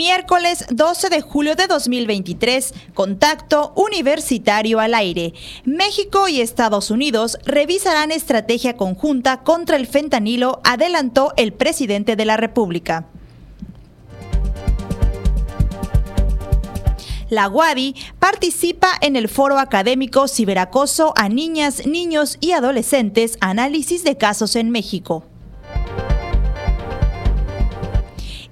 Miércoles 12 de julio de 2023, contacto universitario al aire. México y Estados Unidos revisarán estrategia conjunta contra el fentanilo, adelantó el presidente de la República. La UADI participa en el foro académico Ciberacoso a niñas, niños y adolescentes, análisis de casos en México.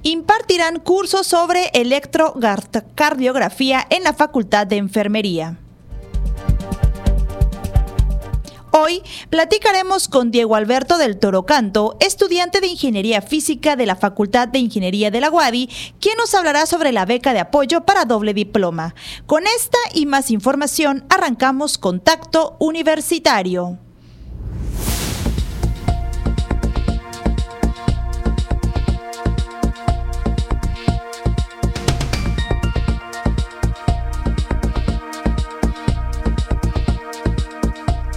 Impartirán cursos sobre electrocardiografía en la Facultad de Enfermería. Hoy platicaremos con Diego Alberto del Toro Canto, estudiante de Ingeniería Física de la Facultad de Ingeniería de la UADI, quien nos hablará sobre la beca de apoyo para doble diploma. Con esta y más información arrancamos Contacto Universitario.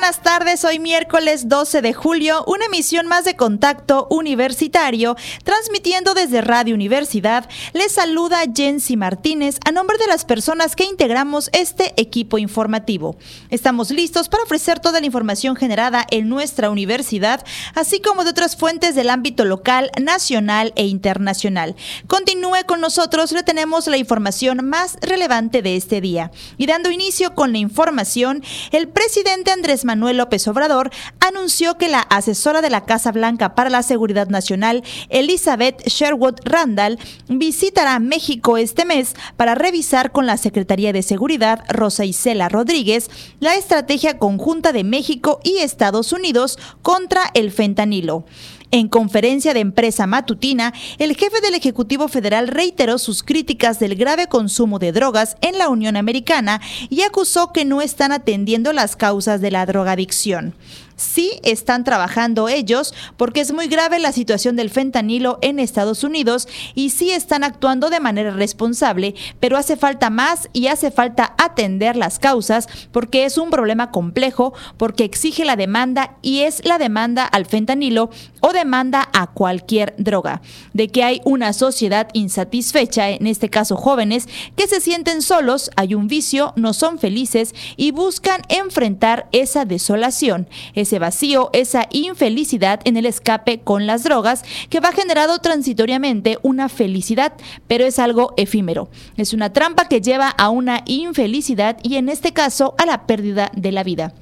buenas tardes, hoy miércoles 12 de julio, una emisión más de Contacto Universitario, transmitiendo desde Radio Universidad. Les saluda Jensi Martínez a nombre de las personas que integramos este equipo informativo. Estamos listos para ofrecer toda la información generada en nuestra universidad, así como de otras fuentes del ámbito local, nacional e internacional. Continúe con nosotros, le tenemos la información más relevante de este día. Y dando inicio con la información, el presidente Andrés Manuel López Obrador anunció que la asesora de la Casa Blanca para la Seguridad Nacional, Elizabeth Sherwood Randall, visitará México este mes para revisar con la Secretaría de Seguridad, Rosa Isela Rodríguez, la estrategia conjunta de México y Estados Unidos contra el fentanilo. En conferencia de empresa matutina, el jefe del Ejecutivo Federal reiteró sus críticas del grave consumo de drogas en la Unión Americana y acusó que no están atendiendo las causas de la drogadicción sí están trabajando ellos porque es muy grave la situación del fentanilo en Estados Unidos y sí están actuando de manera responsable, pero hace falta más y hace falta atender las causas porque es un problema complejo, porque exige la demanda y es la demanda al fentanilo o demanda a cualquier droga. De que hay una sociedad insatisfecha, en este caso jóvenes, que se sienten solos, hay un vicio, no son felices y buscan enfrentar esa desolación ese vacío, esa infelicidad en el escape con las drogas que va generado transitoriamente una felicidad, pero es algo efímero. Es una trampa que lleva a una infelicidad y en este caso a la pérdida de la vida.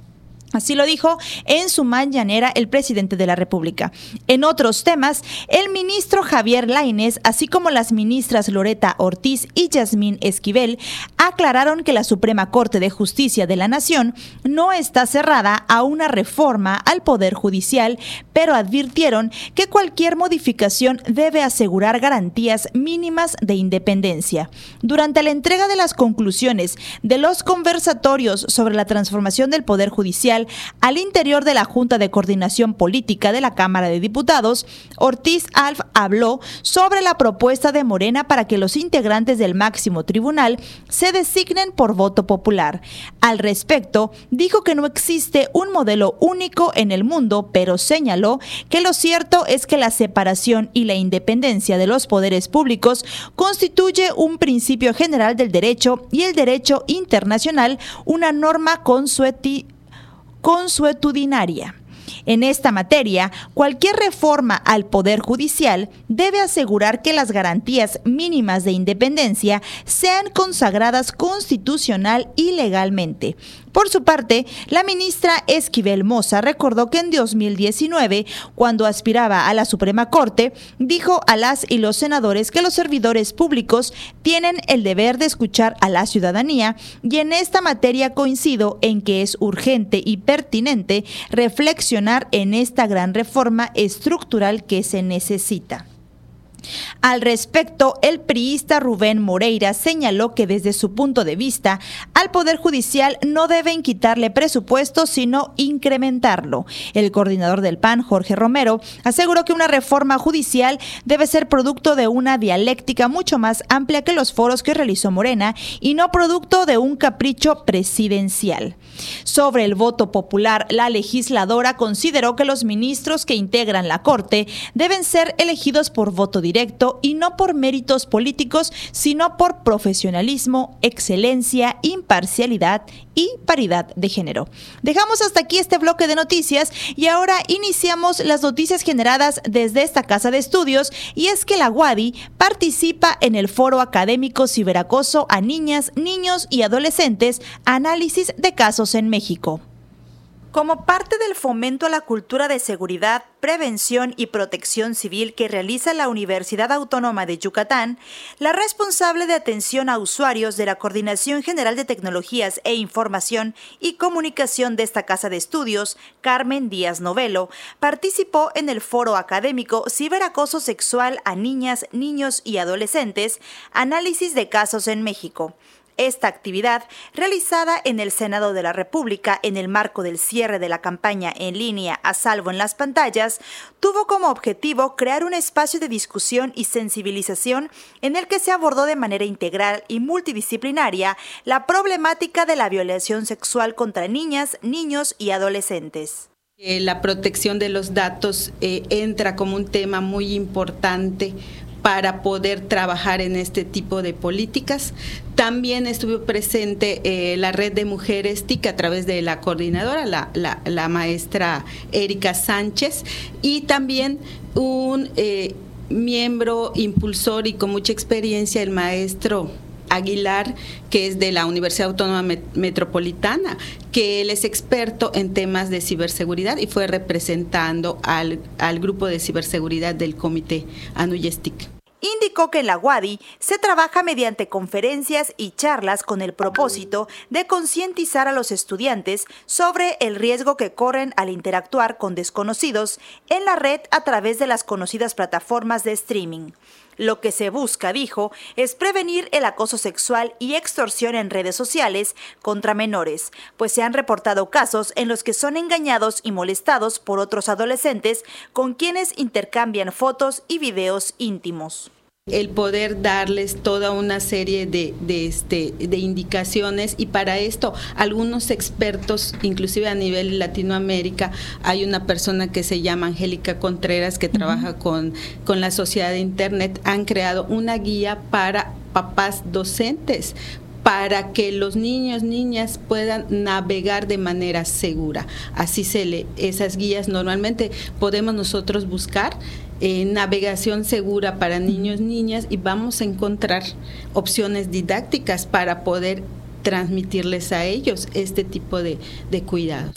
Así lo dijo en su mañanera el presidente de la República. En otros temas, el ministro Javier Lainez, así como las ministras Loreta Ortiz y Yasmín Esquivel, aclararon que la Suprema Corte de Justicia de la Nación no está cerrada a una reforma al Poder Judicial, pero advirtieron que cualquier modificación debe asegurar garantías mínimas de independencia. Durante la entrega de las conclusiones de los conversatorios sobre la transformación del Poder Judicial, al interior de la Junta de Coordinación Política de la Cámara de Diputados, Ortiz Alf habló sobre la propuesta de Morena para que los integrantes del máximo tribunal se designen por voto popular. Al respecto, dijo que no existe un modelo único en el mundo, pero señaló que lo cierto es que la separación y la independencia de los poderes públicos constituye un principio general del derecho y el derecho internacional una norma consuetiva consuetudinaria. En esta materia, cualquier reforma al Poder Judicial debe asegurar que las garantías mínimas de independencia sean consagradas constitucional y legalmente. Por su parte, la ministra Esquivel Moza recordó que en 2019, cuando aspiraba a la Suprema Corte, dijo a las y los senadores que los servidores públicos tienen el deber de escuchar a la ciudadanía y en esta materia coincido en que es urgente y pertinente reflexionar en esta gran reforma estructural que se necesita. Al respecto, el priista Rubén Moreira señaló que desde su punto de vista, al Poder Judicial no deben quitarle presupuesto, sino incrementarlo. El coordinador del PAN, Jorge Romero, aseguró que una reforma judicial debe ser producto de una dialéctica mucho más amplia que los foros que realizó Morena y no producto de un capricho presidencial. Sobre el voto popular, la legisladora consideró que los ministros que integran la Corte deben ser elegidos por voto directo directo y no por méritos políticos, sino por profesionalismo, excelencia, imparcialidad y paridad de género. Dejamos hasta aquí este bloque de noticias y ahora iniciamos las noticias generadas desde esta casa de estudios y es que la WADI participa en el foro académico ciberacoso a niñas, niños y adolescentes, análisis de casos en México. Como parte del fomento a la cultura de seguridad, prevención y protección civil que realiza la Universidad Autónoma de Yucatán, la responsable de atención a usuarios de la Coordinación General de Tecnologías e Información y Comunicación de esta casa de estudios, Carmen Díaz Novelo, participó en el foro académico Ciberacoso Sexual a Niñas, Niños y Adolescentes, Análisis de Casos en México esta actividad, realizada en el Senado de la República en el marco del cierre de la campaña en línea a salvo en las pantallas, tuvo como objetivo crear un espacio de discusión y sensibilización en el que se abordó de manera integral y multidisciplinaria la problemática de la violación sexual contra niñas, niños y adolescentes. La protección de los datos eh, entra como un tema muy importante para poder trabajar en este tipo de políticas. También estuvo presente eh, la red de mujeres TIC a través de la coordinadora, la, maestra Erika Sánchez, y también un eh, miembro impulsor y con mucha experiencia, el maestro Aguilar, que es de la Universidad Autónoma Metropolitana, que él es experto en temas de ciberseguridad y fue representando al, al grupo de ciberseguridad del comité Anuyestic indicó que en la UADI se trabaja mediante conferencias y charlas con el propósito de concientizar a los estudiantes sobre el riesgo que corren al interactuar con desconocidos en la red a través de las conocidas plataformas de streaming. Lo que se busca, dijo, es prevenir el acoso sexual y extorsión en redes sociales contra menores, pues se han reportado casos en los que son engañados y molestados por otros adolescentes con quienes intercambian fotos y videos íntimos el poder darles toda una serie de, este, de indicaciones. Y para esto algunos expertos, inclusive a nivel Latinoamérica, hay una persona que se llama Angélica Contreras que trabaja con, con la sociedad de Internet, han creado una guía para papás docentes para que los niños, niñas puedan navegar de manera segura. Así se le, esas guías normalmente podemos nosotros buscar eh, navegación segura para niños, niñas y vamos a encontrar opciones didácticas para poder transmitirles a ellos este tipo de, de cuidados.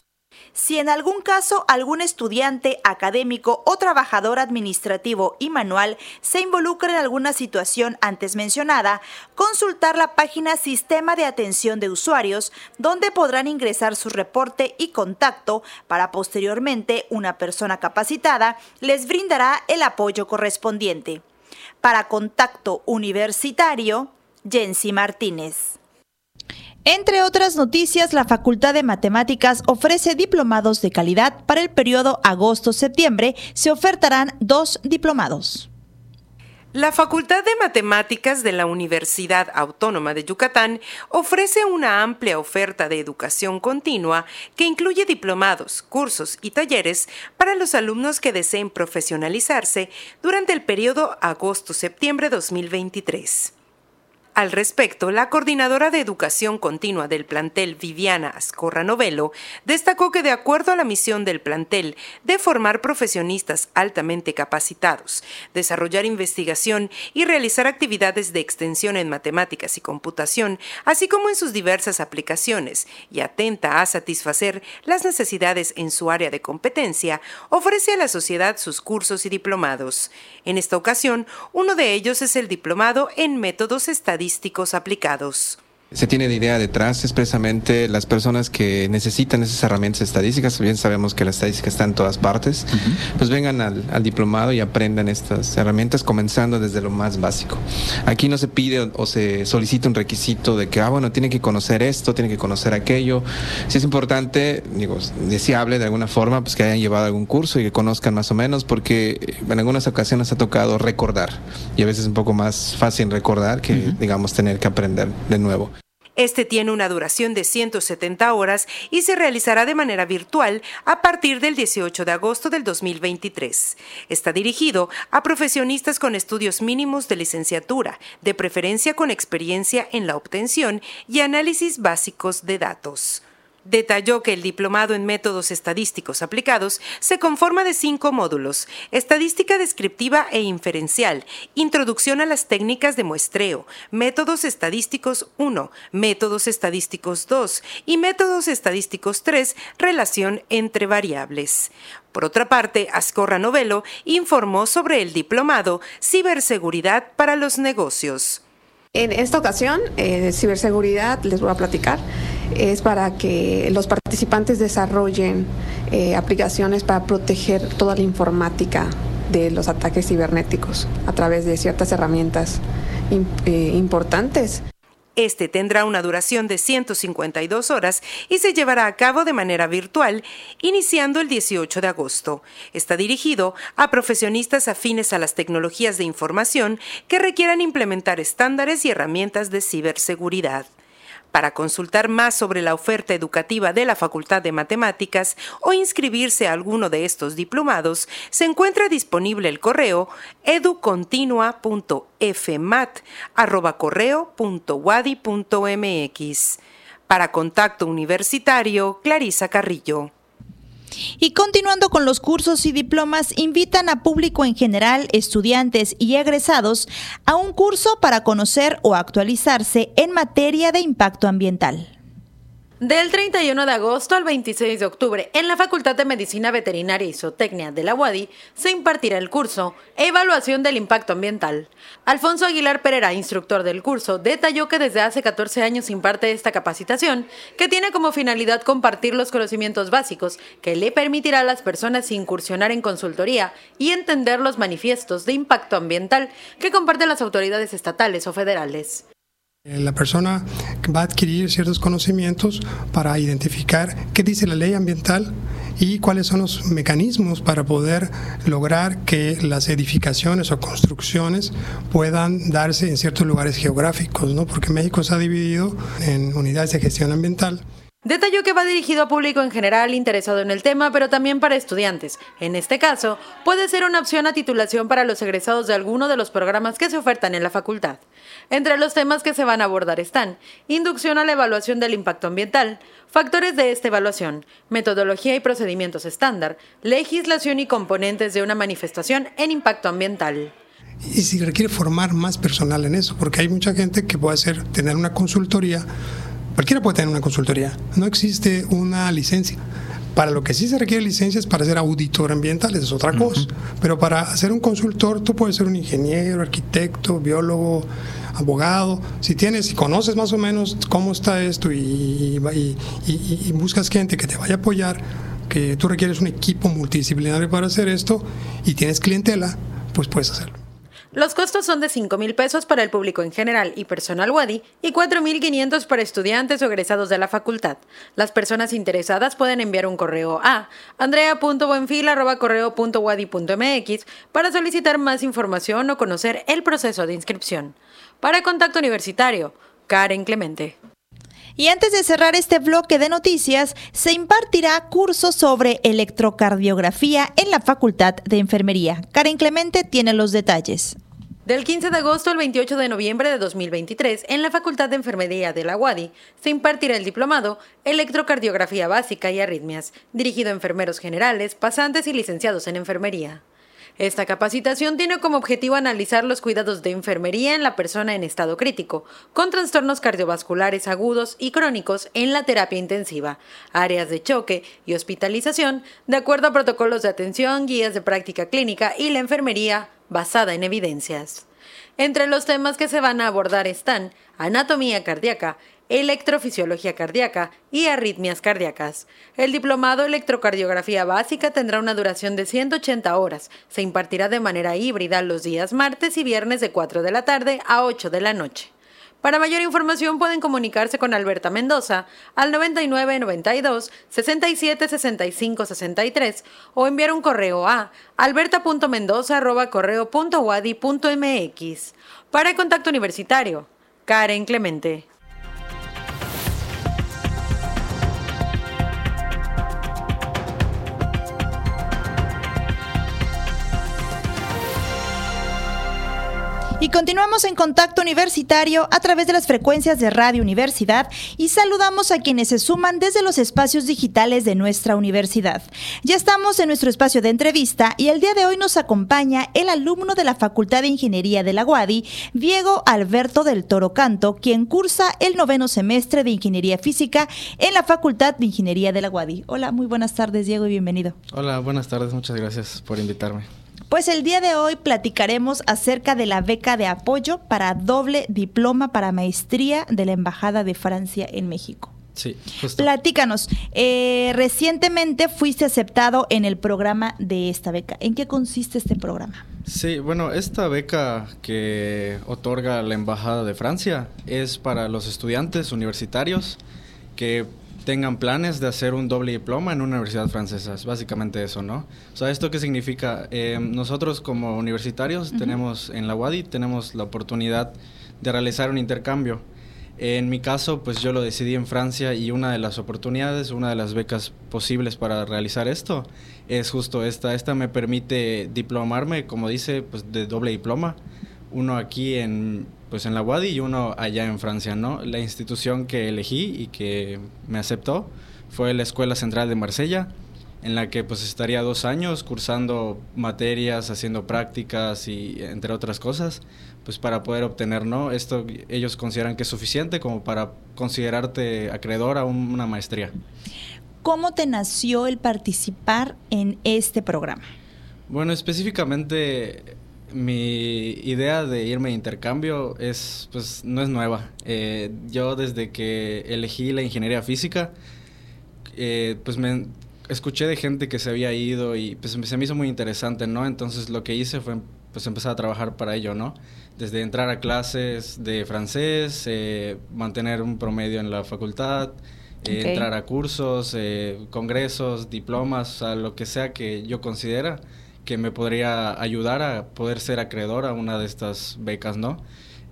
Si en algún caso algún estudiante, académico o trabajador administrativo y manual se involucra en alguna situación antes mencionada, consultar la página Sistema de Atención de Usuarios, donde podrán ingresar su reporte y contacto para posteriormente una persona capacitada les brindará el apoyo correspondiente. Para contacto universitario, Jensi Martínez. Entre otras noticias, la Facultad de Matemáticas ofrece diplomados de calidad para el periodo agosto-septiembre. Se ofertarán dos diplomados. La Facultad de Matemáticas de la Universidad Autónoma de Yucatán ofrece una amplia oferta de educación continua que incluye diplomados, cursos y talleres para los alumnos que deseen profesionalizarse durante el periodo agosto-septiembre 2023. Al respecto, la coordinadora de educación continua del plantel Viviana Ascorra Novelo destacó que de acuerdo a la misión del plantel de formar profesionistas altamente capacitados, desarrollar investigación y realizar actividades de extensión en matemáticas y computación, así como en sus diversas aplicaciones, y atenta a satisfacer las necesidades en su área de competencia, ofrece a la sociedad sus cursos y diplomados. En esta ocasión, uno de ellos es el diplomado en métodos estadísticos aplicados. Se tiene de idea detrás expresamente las personas que necesitan esas herramientas estadísticas, bien sabemos que la estadística está en todas partes, pues vengan al, al, diplomado y aprendan estas herramientas comenzando desde lo más básico. Aquí no se pide o, o, se solicita un requisito de que, ah, bueno, tiene que conocer esto, tiene que conocer aquello. Si es importante, digo, deseable de alguna forma, pues que hayan llevado algún curso y que conozcan más o menos, porque en algunas ocasiones ha tocado recordar y a veces es un poco más fácil recordar que, uh -huh. digamos, tener que aprender de nuevo. Este tiene una duración de 170 horas y se realizará de manera virtual a partir del 18 de agosto del 2023. Está dirigido a profesionistas con estudios mínimos de licenciatura, de preferencia con experiencia en la obtención y análisis básicos de datos. Detalló que el diplomado en métodos estadísticos aplicados se conforma de cinco módulos, estadística descriptiva e inferencial, introducción a las técnicas de muestreo, métodos estadísticos 1, métodos estadísticos 2 y métodos estadísticos 3, relación entre variables. Por otra parte, Ascorra Novelo informó sobre el diplomado Ciberseguridad para los negocios. En esta ocasión, eh, ciberseguridad, les voy a platicar, es para que los participantes desarrollen eh, aplicaciones para proteger toda la informática de los ataques cibernéticos a través de ciertas herramientas eh, importantes. Este tendrá una duración de 152 horas y se llevará a cabo de manera virtual, iniciando el 18 de agosto. Está dirigido a profesionistas afines a las tecnologías de información que requieran implementar estándares y herramientas de ciberseguridad. Para consultar más sobre la oferta educativa de la Facultad de Matemáticas o inscribirse a alguno de estos diplomados, se encuentra disponible el correo educontinua.fmat@correo.wadi.mx. Para contacto universitario, Clarisa Carrillo. Y continuando con los cursos y diplomas, invitan a público en general, estudiantes y egresados a un curso para conocer o actualizarse en materia de impacto ambiental. Del 31 de agosto al 26 de octubre, en la Facultad de Medicina Veterinaria y Zootecnia de la UADI, se impartirá el curso Evaluación del Impacto Ambiental. Alfonso Aguilar Pereira, instructor del curso, detalló que desde hace 14 años imparte esta capacitación, que tiene como finalidad compartir los conocimientos básicos que le permitirá a las personas incursionar en consultoría y entender los manifiestos de impacto ambiental que comparten las autoridades estatales o federales. La persona va a adquirir ciertos conocimientos para identificar qué dice la ley ambiental y cuáles son los mecanismos para poder lograr que las edificaciones o construcciones puedan darse en ciertos lugares geográficos, ¿no? porque México se ha dividido en unidades de gestión ambiental. Detalló que va dirigido a público en general interesado en el tema, pero también para estudiantes. En este caso, puede ser una opción a titulación para los egresados de alguno de los programas que se ofertan en la facultad. Entre los temas que se van a abordar están inducción a la evaluación del impacto ambiental, factores de esta evaluación, metodología y procedimientos estándar, legislación y componentes de una manifestación en impacto ambiental y si requiere formar más personal en eso, porque hay mucha gente que puede hacer, tener una consultoría, cualquiera puede tener una consultoría, no existe una licencia. Para lo que sí se requiere licencia es para ser auditor ambiental, es otra cosa. Uh -huh. Pero para ser un consultor, tú puedes ser un ingeniero, arquitecto, biólogo, abogado. Si tienes, si conoces más o menos cómo está esto y, y, y, y buscas gente que te vaya a apoyar, que tú requieres un equipo multidisciplinario para hacer esto y tienes clientela, pues puedes hacerlo. Los costos son de 5 mil pesos para el público en general y personal WADI y 4.500 para estudiantes o egresados de la facultad. Las personas interesadas pueden enviar un correo a andrea.buenfil.correo.wadi.mx para solicitar más información o conocer el proceso de inscripción. Para Contacto Universitario, Karen Clemente. Y antes de cerrar este bloque de noticias, se impartirá curso sobre electrocardiografía en la Facultad de Enfermería. Karen Clemente tiene los detalles. Del 15 de agosto al 28 de noviembre de 2023, en la Facultad de Enfermería de la UADI, se impartirá el diplomado Electrocardiografía Básica y Arritmias, dirigido a enfermeros generales, pasantes y licenciados en enfermería. Esta capacitación tiene como objetivo analizar los cuidados de enfermería en la persona en estado crítico, con trastornos cardiovasculares agudos y crónicos en la terapia intensiva, áreas de choque y hospitalización, de acuerdo a protocolos de atención, guías de práctica clínica y la enfermería basada en evidencias. Entre los temas que se van a abordar están anatomía cardíaca, electrofisiología cardíaca y arritmias cardíacas. El diplomado electrocardiografía básica tendrá una duración de 180 horas. Se impartirá de manera híbrida los días martes y viernes de 4 de la tarde a 8 de la noche. Para mayor información pueden comunicarse con Alberta Mendoza al 9992 67 65 63 o enviar un correo a alberta.mendoza@correo.wadi.mx. Para el contacto universitario, Karen Clemente. Y continuamos en contacto universitario a través de las frecuencias de Radio Universidad y saludamos a quienes se suman desde los espacios digitales de nuestra universidad. Ya estamos en nuestro espacio de entrevista y el día de hoy nos acompaña el alumno de la Facultad de Ingeniería de la UADI, Diego Alberto del Toro Canto, quien cursa el noveno semestre de Ingeniería Física en la Facultad de Ingeniería de la UADI. Hola, muy buenas tardes Diego y bienvenido. Hola, buenas tardes, muchas gracias por invitarme. Pues el día de hoy platicaremos acerca de la beca de apoyo para doble diploma para maestría de la Embajada de Francia en México. Sí, justo. Platícanos, eh, recientemente fuiste aceptado en el programa de esta beca. ¿En qué consiste este programa? Sí, bueno, esta beca que otorga la Embajada de Francia es para los estudiantes universitarios que tengan planes de hacer un doble diploma en una universidad francesa. Es básicamente eso, ¿no? O sea, ¿esto qué significa? Eh, nosotros como universitarios tenemos en la UADI, tenemos la oportunidad de realizar un intercambio. En mi caso, pues yo lo decidí en Francia y una de las oportunidades, una de las becas posibles para realizar esto es justo esta. Esta me permite diplomarme, como dice, pues de doble diploma. Uno aquí en pues en la UADI y uno allá en Francia, ¿no? La institución que elegí y que me aceptó fue la Escuela Central de Marsella, en la que pues estaría dos años cursando materias, haciendo prácticas y entre otras cosas, pues para poder obtener, ¿no? Esto ellos consideran que es suficiente como para considerarte acreedor a una maestría. ¿Cómo te nació el participar en este programa? Bueno, específicamente mi idea de irme de intercambio es, pues, no es nueva. Eh, yo desde que elegí la ingeniería física, eh, pues me escuché de gente que se había ido y pues se me hizo muy interesante, ¿no? Entonces lo que hice fue pues empezar a trabajar para ello, ¿no? Desde entrar a clases de francés, eh, mantener un promedio en la facultad, entrar a cursos, congresos, diplomas, a lo que sea que yo considera que me podría ayudar a poder ser acreedor a una de estas becas, ¿no?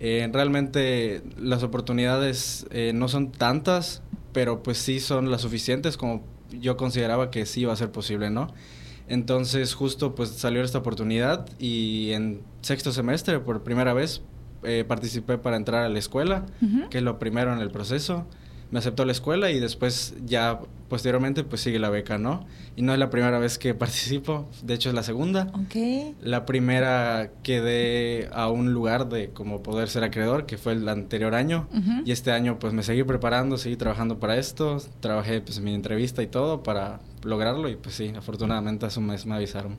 Eh, realmente las oportunidades eh, no son tantas, pero pues sí son las suficientes como yo consideraba que sí iba a ser posible, ¿no? Entonces justo pues salió esta oportunidad y en sexto semestre por primera vez eh, participé para entrar a la escuela, que es lo primero en el proceso me aceptó la escuela y después ya posteriormente pues sigue la beca, ¿no? Y no es la primera vez que participo, de hecho es la segunda. Ok. La primera quedé a un lugar de como poder ser acreedor, que fue el anterior año, y este año pues me seguí preparando, seguí trabajando para esto, trabajé pues en mi entrevista y todo para lograrlo y pues sí, afortunadamente hace un mes me avisaron.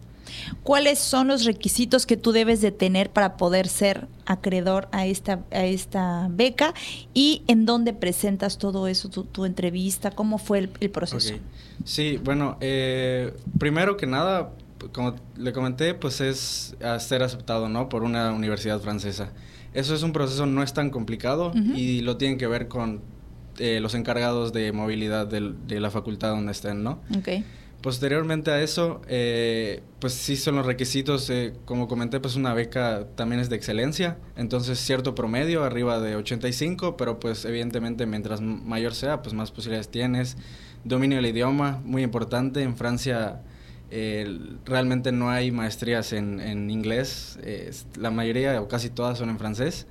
¿Cuáles son los requisitos que tú debes de tener para poder ser acreedor a esta, a esta beca y en dónde presentas todo eso, tu, entrevista, cómo fue el, proceso? Sí, bueno, eh, primero que nada, como le comenté, pues es ser aceptado, ¿no? Por una universidad francesa. Eso es un proceso no es tan complicado y lo tienen que ver con eh, los encargados de movilidad de la facultad donde estén, ¿no? Okay. Posteriormente a eso, eh, pues sí son los requisitos, eh, como comenté, pues una beca también es de excelencia, entonces cierto promedio, arriba de 85, pero pues evidentemente mientras mayor sea, pues más posibilidades tienes. Dominio del idioma, muy importante, en Francia realmente no hay maestrías en, en inglés, la mayoría o casi todas son en francés.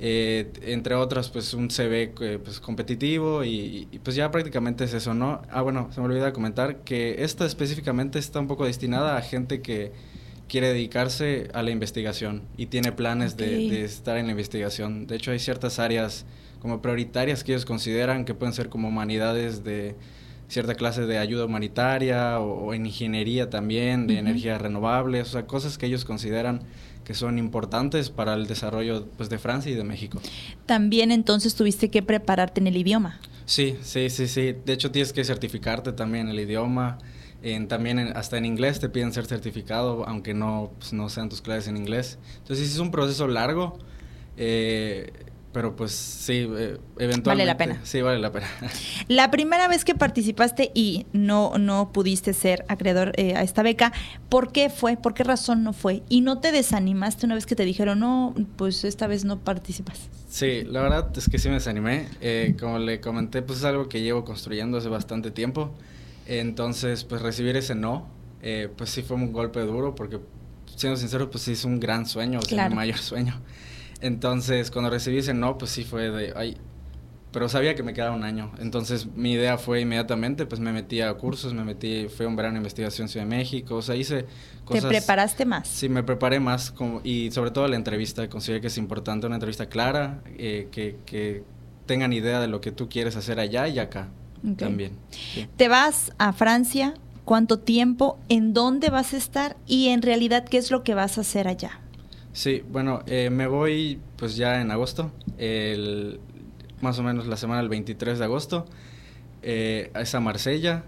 Eh, entre otras, pues un CV eh, pues, competitivo y, pues ya prácticamente es eso, ¿no? Ah, bueno, se me olvidó comentar que esta específicamente está un poco destinada a gente que quiere dedicarse a la investigación y tiene planes de, estar en la investigación. De hecho, hay ciertas áreas como prioritarias que ellos consideran que pueden ser como humanidades de, cierta clase de ayuda humanitaria o, en ingeniería también, de energías renovables, o sea, cosas que ellos consideran que son importantes para el desarrollo pues, de Francia y de México. También entonces tuviste que prepararte en el idioma. Sí, sí, sí, sí. De hecho tienes que certificarte también en el idioma. En, también hasta en inglés te piden ser certificado, aunque no, pues, no sean tus clases en inglés. Entonces es un proceso largo. Eh, pero pues sí, eh, eventualmente. Vale la pena. Sí, vale la pena. La primera vez que participaste y no, no pudiste ser acreedor eh, a esta beca, ¿por qué fue? ¿Por qué razón no fue? ¿Y no te desanimaste una vez que te dijeron, no, pues esta vez no participas? Sí, la verdad es que sí me desanimé. Eh, como le comenté, pues es algo que llevo construyendo hace bastante tiempo. Entonces, pues recibir ese no, pues sí fue un golpe duro porque, siendo sincero, pues sí es un gran sueño, o sea, mi mayor sueño. Entonces, cuando recibí ese no, pues sí fue de, ay, pero sabía que me quedaba un año. Entonces, mi idea fue inmediatamente, pues me metí a cursos, me metí, fue un verano de investigación en Ciudad de México, o sea, hice cosas... ¿Te preparaste más? Sí, me preparé más como, y sobre todo la entrevista, considero que es importante una entrevista clara, eh, que, que, tengan idea de lo que tú quieres hacer allá y acá también. ¿Te vas a Francia? ¿Cuánto tiempo? ¿En dónde vas a estar? Y en realidad, ¿qué es lo que vas a hacer allá? Sí, bueno, eh, me voy pues ya en agosto, más o menos la semana del 23 de agosto, eh, a esa Marsella.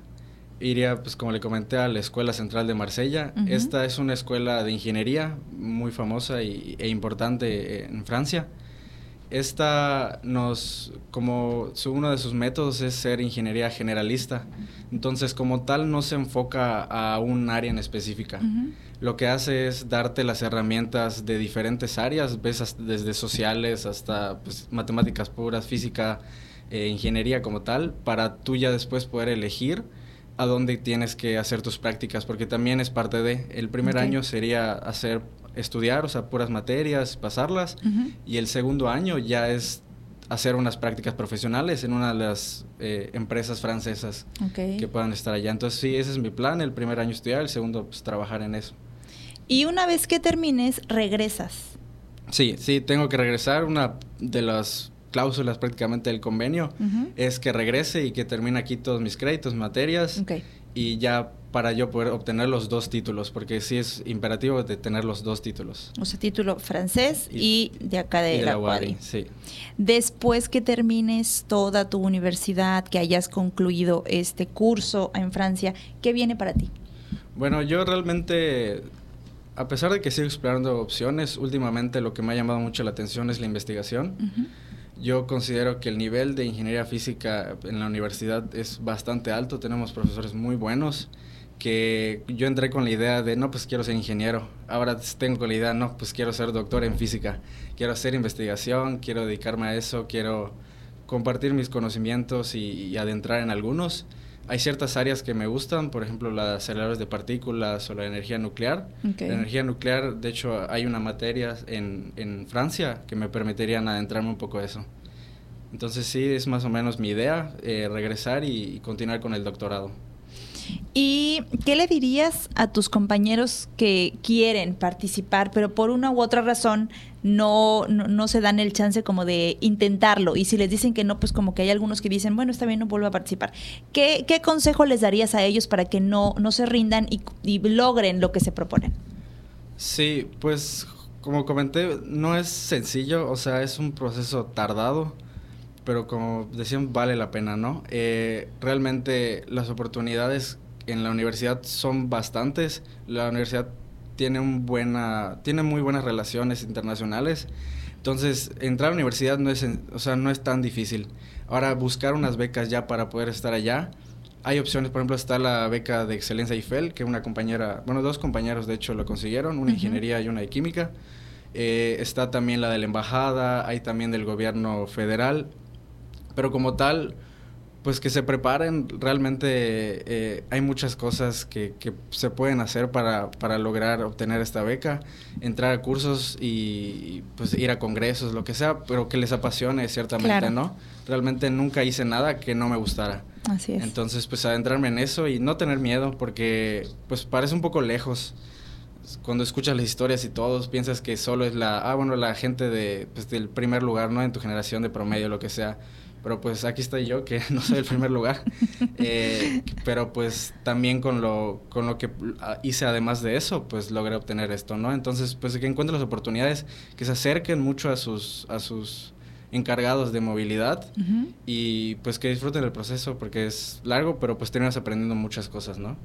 Iría, pues como le comenté, a la Escuela Central de Marsella. Esta es una escuela de ingeniería muy famosa y, e importante en Francia. Esta nos, como su, uno de sus métodos es ser ingeniería generalista. Entonces, como tal, no se enfoca a un área en específica lo que hace es darte las herramientas de diferentes áreas, ves desde sociales hasta pues, matemáticas puras, física, eh, ingeniería como tal, para tú ya después poder elegir a dónde tienes que hacer tus prácticas, porque también es parte de, el primer año sería hacer, estudiar, o sea, puras materias, pasarlas, y el segundo año ya es hacer unas prácticas profesionales en una de las eh, empresas francesas que puedan estar allá. Entonces sí, ese es mi plan, el primer año estudiar, el segundo pues trabajar en eso. Y una vez que termines, regresas. Sí, sí, tengo que regresar. Una de las cláusulas prácticamente del convenio es que regrese y que termine aquí todos mis créditos, materias. Y ya para yo poder obtener los dos títulos, porque sí es imperativo de tener los dos títulos. O sea, título francés y, de acá de, la, UADI. Sí. Después que termines toda tu universidad, que hayas concluido este curso en Francia, ¿qué viene para ti? Bueno, yo realmente a pesar de que sigo explorando opciones, últimamente lo que me ha llamado mucho la atención es la investigación. Yo considero que el nivel de ingeniería física en la universidad es bastante alto, tenemos profesores muy buenos que yo entré con la idea de, no, pues quiero ser ingeniero. Ahora tengo la idea, no, pues quiero ser doctor en física. Quiero hacer investigación, quiero dedicarme a eso, quiero compartir mis conocimientos y adentrar en algunos. Hay ciertas áreas que me gustan, por ejemplo, las aceleradores de partículas o la energía nuclear. La energía nuclear, de hecho, hay una materia en, en Francia que me permitirían adentrarme un poco a eso. Entonces sí, es más o menos mi idea, eh, regresar y continuar con el doctorado. ¿Y qué le dirías a tus compañeros que quieren participar, pero por una u otra razón no, no, se dan el chance como de intentarlo? Y si les dicen que no, pues como que hay algunos que dicen, bueno, está bien, no vuelvo a participar. ¿Qué, qué consejo les darías a ellos para que no, no se rindan y logren lo que se proponen? Sí, pues como comenté, no es sencillo, o sea, es un proceso tardado pero como decían, vale la pena, ¿no? Eh, realmente las oportunidades en la universidad son bastantes. La universidad tiene, un buena, tiene muy buenas relaciones internacionales. Entonces, entrar a la universidad no es, o sea, no es tan difícil. Ahora, buscar unas becas ya para poder estar allá. Hay opciones, por ejemplo, está la beca de excelencia IFEL, que una compañera, bueno, dos compañeros de hecho lo consiguieron, una ingeniería y una de química. Eh, está también la de la embajada, hay también del gobierno federal. Pero como tal, pues que se preparen. Realmente eh, hay muchas cosas que, que se pueden hacer para, para, lograr obtener esta beca. Entrar a cursos y pues ir a congresos, lo que sea, pero que les apasione ciertamente, ¿no? Realmente nunca hice nada que no me gustara. Así es. Entonces, pues adentrarme en eso y no tener miedo porque pues parece un poco lejos. Cuando escuchas las historias y todos piensas que solo es la, ah, bueno, la gente de, pues, del primer lugar, ¿no? En tu generación de promedio, lo que sea pero pues aquí estoy yo, que no soy el primer lugar. Eh, pero pues también con lo, con lo que hice además de eso, pues logré obtener esto, ¿no? Entonces, pues que encuentren las oportunidades, que se acerquen mucho a sus, a sus encargados de movilidad y pues que disfruten el proceso porque es largo, pero pues terminas aprendiendo muchas cosas, ¿no?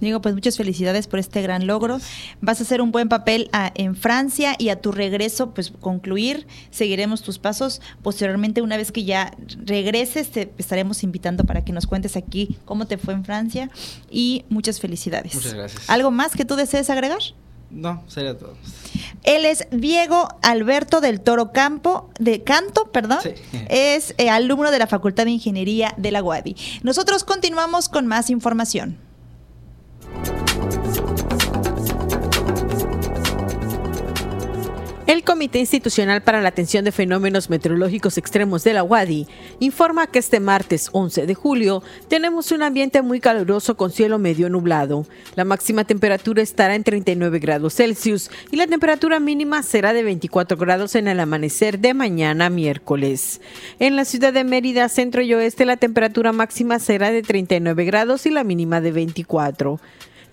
Digo, pues muchas felicidades por este gran logro. Vas a hacer un buen papel ah, en Francia y a tu regreso, pues concluir, seguiremos tus pasos. Posteriormente, una vez que ya regreses, te estaremos invitando para que nos cuentes aquí cómo te fue en Francia y muchas felicidades. Muchas gracias. ¿Algo más que tú desees agregar? No, sería todo. Él es Diego Alberto del Toro Campo, de Canto, perdón. Es eh, alumno de la Facultad de Ingeniería de la UADI. Nosotros continuamos con más información. El Comité Institucional para la Atención de Fenómenos Meteorológicos Extremos de la UADI informa que este martes 11 de julio tenemos un ambiente muy caluroso con cielo medio nublado. La máxima temperatura estará en 39 grados Celsius y la temperatura mínima será de 24 grados en el amanecer de mañana miércoles. En la ciudad de Mérida, centro y oeste, la temperatura máxima será de 39 grados y la mínima de 24.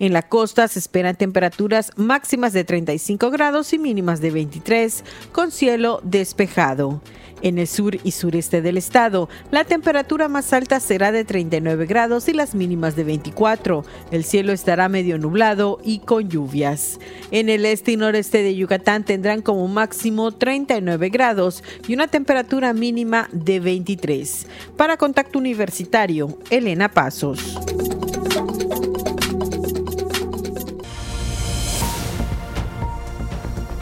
En la costa se esperan temperaturas máximas de 35 grados y mínimas de 23, con cielo despejado. En el sur y sureste del estado, la temperatura más alta será de 39 grados y las mínimas de 24. El cielo estará medio nublado y con lluvias. En el este y noreste de Yucatán tendrán como máximo 39 grados y una temperatura mínima de 23. Para Contacto Universitario, Elena Pasos.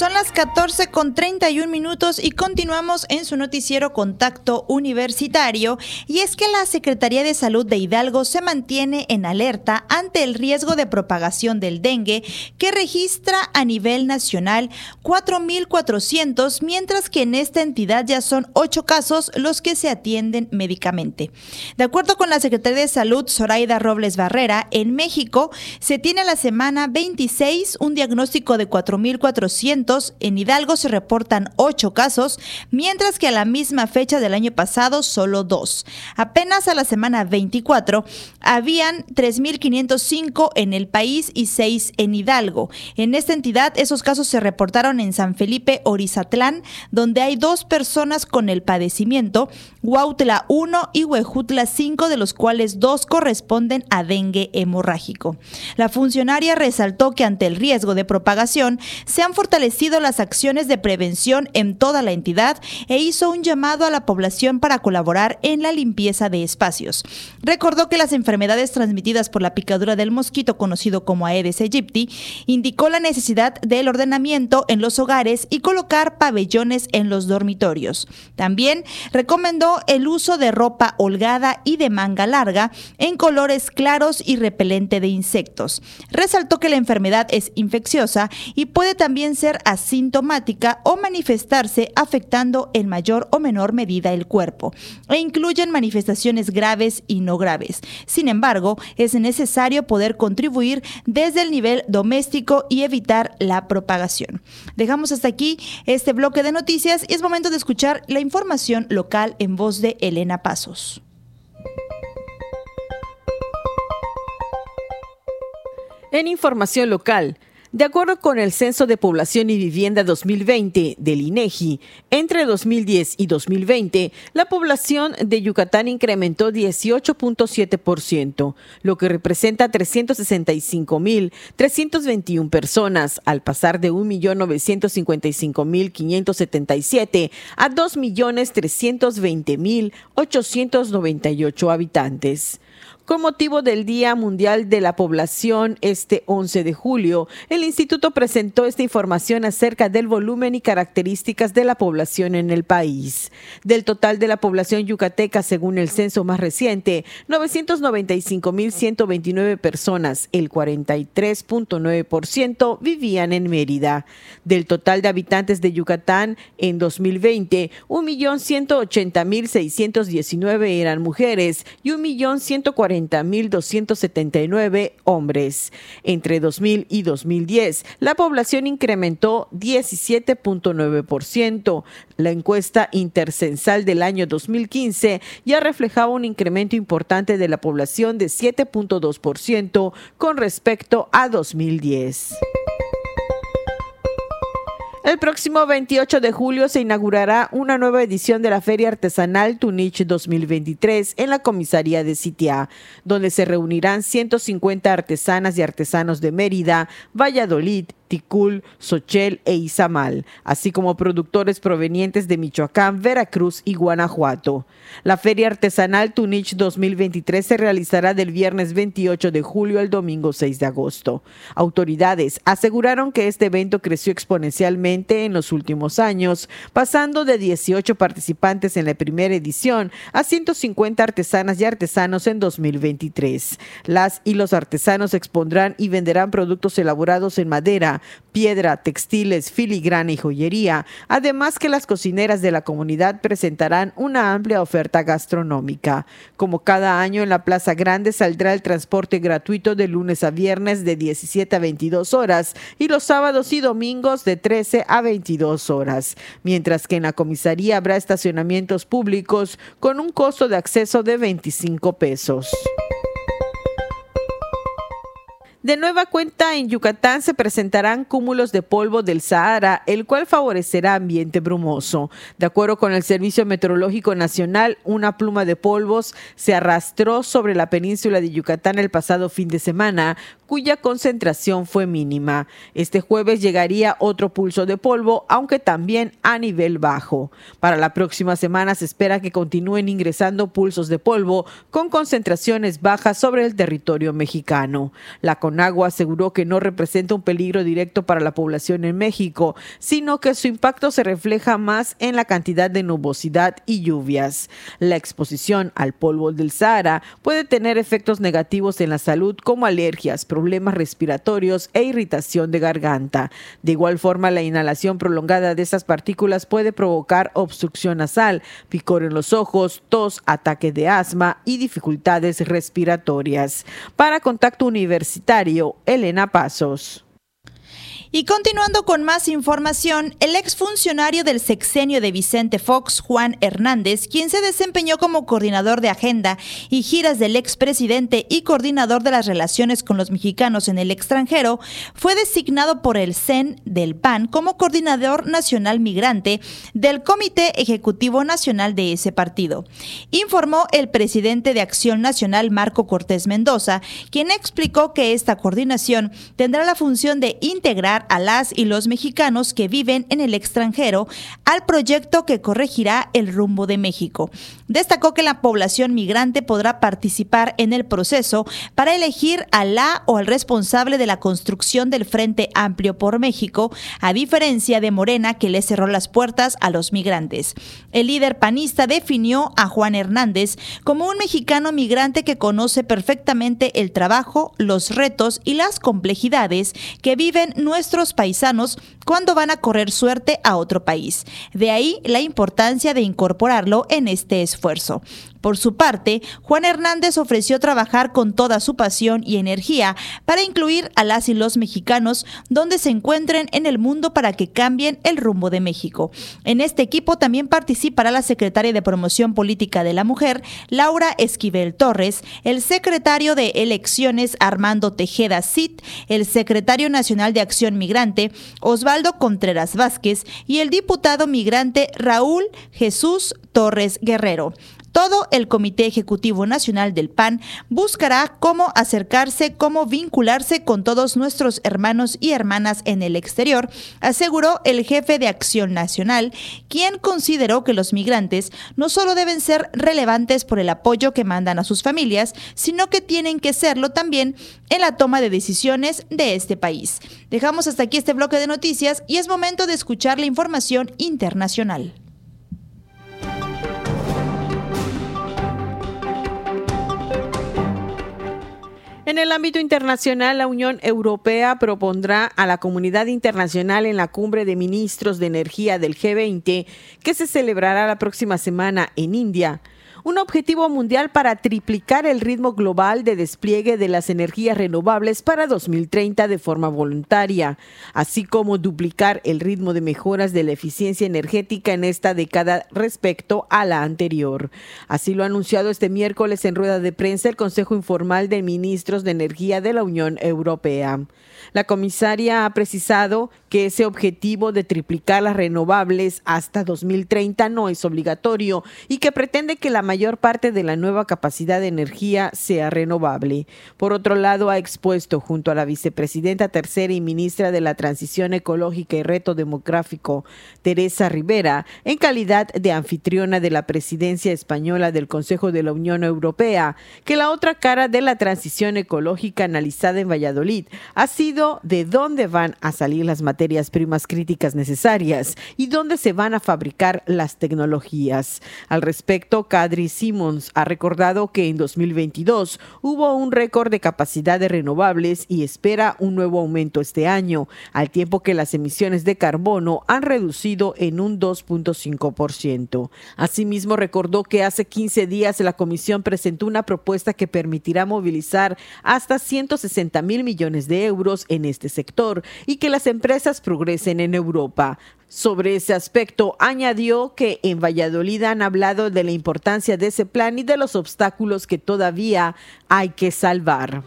Son las 14 con 31 minutos y continuamos en su noticiero Contacto Universitario. Y es que la Secretaría de Salud de Hidalgo se mantiene en alerta ante el riesgo de propagación del dengue que registra a nivel nacional 4.400, mientras que en esta entidad ya son 8 casos los que se atienden médicamente. De acuerdo con la Secretaría de Salud, Zoraida Robles Barrera, en México se tiene la semana 26 un diagnóstico de 4.400 en Hidalgo se reportan ocho casos, mientras que a la misma fecha del año pasado solo dos. Apenas a la semana 24 habían 3.505 en el país y 6 en Hidalgo. En esta entidad esos casos se reportaron en San Felipe, Orizatlán, donde hay dos personas con el padecimiento, Huautla 1 y Huejutla 5, de los cuales dos corresponden a dengue hemorrágico. La funcionaria resaltó que ante el riesgo de propagación se han fortalecido las acciones de prevención en toda la entidad e hizo un llamado a la población para colaborar en la limpieza de espacios. Recordó que las enfermedades transmitidas por la picadura del mosquito conocido como Aedes aegypti indicó la necesidad del ordenamiento en los hogares y colocar pabellones en los dormitorios. También recomendó el uso de ropa holgada y de manga larga en colores claros y repelente de insectos. Resaltó que la enfermedad es infecciosa y puede también ser asintomática o manifestarse afectando en mayor o menor medida el cuerpo, e incluyen manifestaciones graves y no graves. Sin embargo, es necesario poder contribuir desde el nivel doméstico y evitar la propagación. Dejamos hasta aquí este bloque de noticias y es momento de escuchar la información local en voz de Elena Pasos. En información local, de acuerdo con el Censo de Población y Vivienda 2020 del INEGI, entre 2010 y 2020, la población de Yucatán incrementó 18.7%, lo que representa 365.321 personas, al pasar de 1.955.577 a 2.320.898 habitantes. Con motivo del Día Mundial de la Población este 11 de julio, el instituto presentó esta información acerca del volumen y características de la población en el país. Del total de la población yucateca, según el censo más reciente, 995.129 personas, el 43.9%, vivían en Mérida. Del total de habitantes de Yucatán en 2020, 1.180.619 eran mujeres y 1.140 40.279 hombres. Entre 2000 y 2010, la población incrementó 17.9%. La encuesta intercensal del año 2015 ya reflejaba un incremento importante de la población de 7.2% con respecto a 2010. El próximo 28 de julio se inaugurará una nueva edición de la Feria Artesanal Tunich 2023 en la comisaría de Sitia, donde se reunirán 150 artesanas y artesanos de Mérida, Valladolid, Ticul, Sochel e Izamal, así como productores provenientes de Michoacán, Veracruz y Guanajuato. La Feria Artesanal Tunich 2023 se realizará del viernes 28 de julio al domingo 6 de agosto. Autoridades aseguraron que este evento creció exponencialmente en los últimos años, pasando de 18 participantes en la primera edición a 150 artesanas y artesanos en 2023. Las y los artesanos expondrán y venderán productos elaborados en madera, piedra, textiles, filigrana y joyería, además que las cocineras de la comunidad presentarán una amplia oferta gastronómica. Como cada año en la Plaza Grande saldrá el transporte gratuito de lunes a viernes de 17 a 22 horas y los sábados y domingos de 13 a 22 horas, mientras que en la comisaría habrá estacionamientos públicos con un costo de acceso de 25 pesos. De nueva cuenta, en Yucatán se presentarán cúmulos de polvo del Sahara, el cual favorecerá ambiente brumoso. De acuerdo con el Servicio Meteorológico Nacional, una pluma de polvos se arrastró sobre la península de Yucatán el pasado fin de semana, cuya concentración fue mínima. Este jueves llegaría otro pulso de polvo, aunque también a nivel bajo. Para la próxima semana se espera que continúen ingresando pulsos de polvo con concentraciones bajas sobre el territorio mexicano. La Conagua aseguró que no representa un peligro directo para la población en México, sino que su impacto se refleja más en la cantidad de nubosidad y lluvias. La exposición al polvo del Sahara puede tener efectos negativos en la salud como alergias, problemas respiratorios e irritación de garganta. De igual forma, la inhalación prolongada de esas partículas puede provocar obstrucción nasal, picor en los ojos, tos, ataque de asma y dificultades respiratorias. Para Contacto Universitario, Elena Pasos. Y continuando con más información, el exfuncionario del sexenio de Vicente Fox, Juan Hernández, quien se desempeñó como coordinador de agenda y giras del expresidente y coordinador de las relaciones con los mexicanos en el extranjero, fue designado por el CEN del PAN como coordinador nacional migrante del Comité Ejecutivo Nacional de ese partido. Informó el presidente de Acción Nacional, Marco Cortés Mendoza, quien explicó que esta coordinación tendrá la función de integrar a las y los mexicanos que viven en el extranjero al proyecto que corregirá el rumbo de México. Destacó que la población migrante podrá participar en el proceso para elegir a la o al responsable de la construcción del Frente Amplio por México, a diferencia de Morena que le cerró las puertas a los migrantes. El líder panista definió a Juan Hernández como un mexicano migrante que conoce perfectamente el trabajo, los retos y las complejidades que viven nuestros paisanos cuando van a correr suerte a otro país. De ahí la importancia de incorporarlo en este esfuerzo esfuerzo. Por su parte, Juan Hernández ofreció trabajar con toda su pasión y energía para incluir a las y los mexicanos donde se encuentren en el mundo para que cambien el rumbo de México. En este equipo también participará la secretaria de Promoción Política de la Mujer, Laura Esquivel Torres, el secretario de Elecciones Armando Tejeda Cid, el secretario nacional de Acción Migrante, Osvaldo Contreras Vázquez, y el diputado migrante Raúl Jesús Torres Guerrero. Todo el Comité Ejecutivo Nacional del PAN buscará cómo acercarse, cómo vincularse con todos nuestros hermanos y hermanas en el exterior, aseguró el jefe de Acción Nacional, quien consideró que los migrantes no solo deben ser relevantes por el apoyo que mandan a sus familias, sino que tienen que serlo también en la toma de decisiones de este país. Dejamos hasta aquí este bloque de noticias y es momento de escuchar la información internacional. En el ámbito internacional, la Unión Europea propondrá a la comunidad internacional en la cumbre de ministros de energía del G20 que se celebrará la próxima semana en India un objetivo mundial para triplicar el ritmo global de despliegue de las energías renovables para 2030 de forma voluntaria, así como duplicar el ritmo de mejoras de la eficiencia energética en esta década respecto a la anterior. Así lo ha anunciado este miércoles en rueda de prensa el Consejo Informal de Ministros de Energía de la Unión Europea. La comisaria ha precisado que ese objetivo de triplicar las renovables hasta 2030 no es obligatorio y que pretende que la mayor parte de la nueva capacidad de energía sea renovable. Por otro lado, ha expuesto junto a la vicepresidenta tercera y ministra de la Transición Ecológica y Reto Demográfico, Teresa Rivera, en calidad de anfitriona de la presidencia española del Consejo de la Unión Europea, que la otra cara de la transición ecológica analizada en Valladolid ha sido de dónde van a salir las materias primas críticas necesarias y dónde se van a fabricar las tecnologías. Al respecto, Kadri Simmons ha recordado que en 2022 hubo un récord de capacidad de renovables y espera un nuevo aumento este año, al tiempo que las emisiones de carbono han reducido en un 2.5%. Asimismo, recordó que hace 15 días la Comisión presentó una propuesta que permitirá movilizar hasta 160 mil millones de euros en este sector y que las empresas progresen en Europa. Sobre ese aspecto, añadió que en Valladolid han hablado de la importancia de ese plan y de los obstáculos que todavía hay que salvar.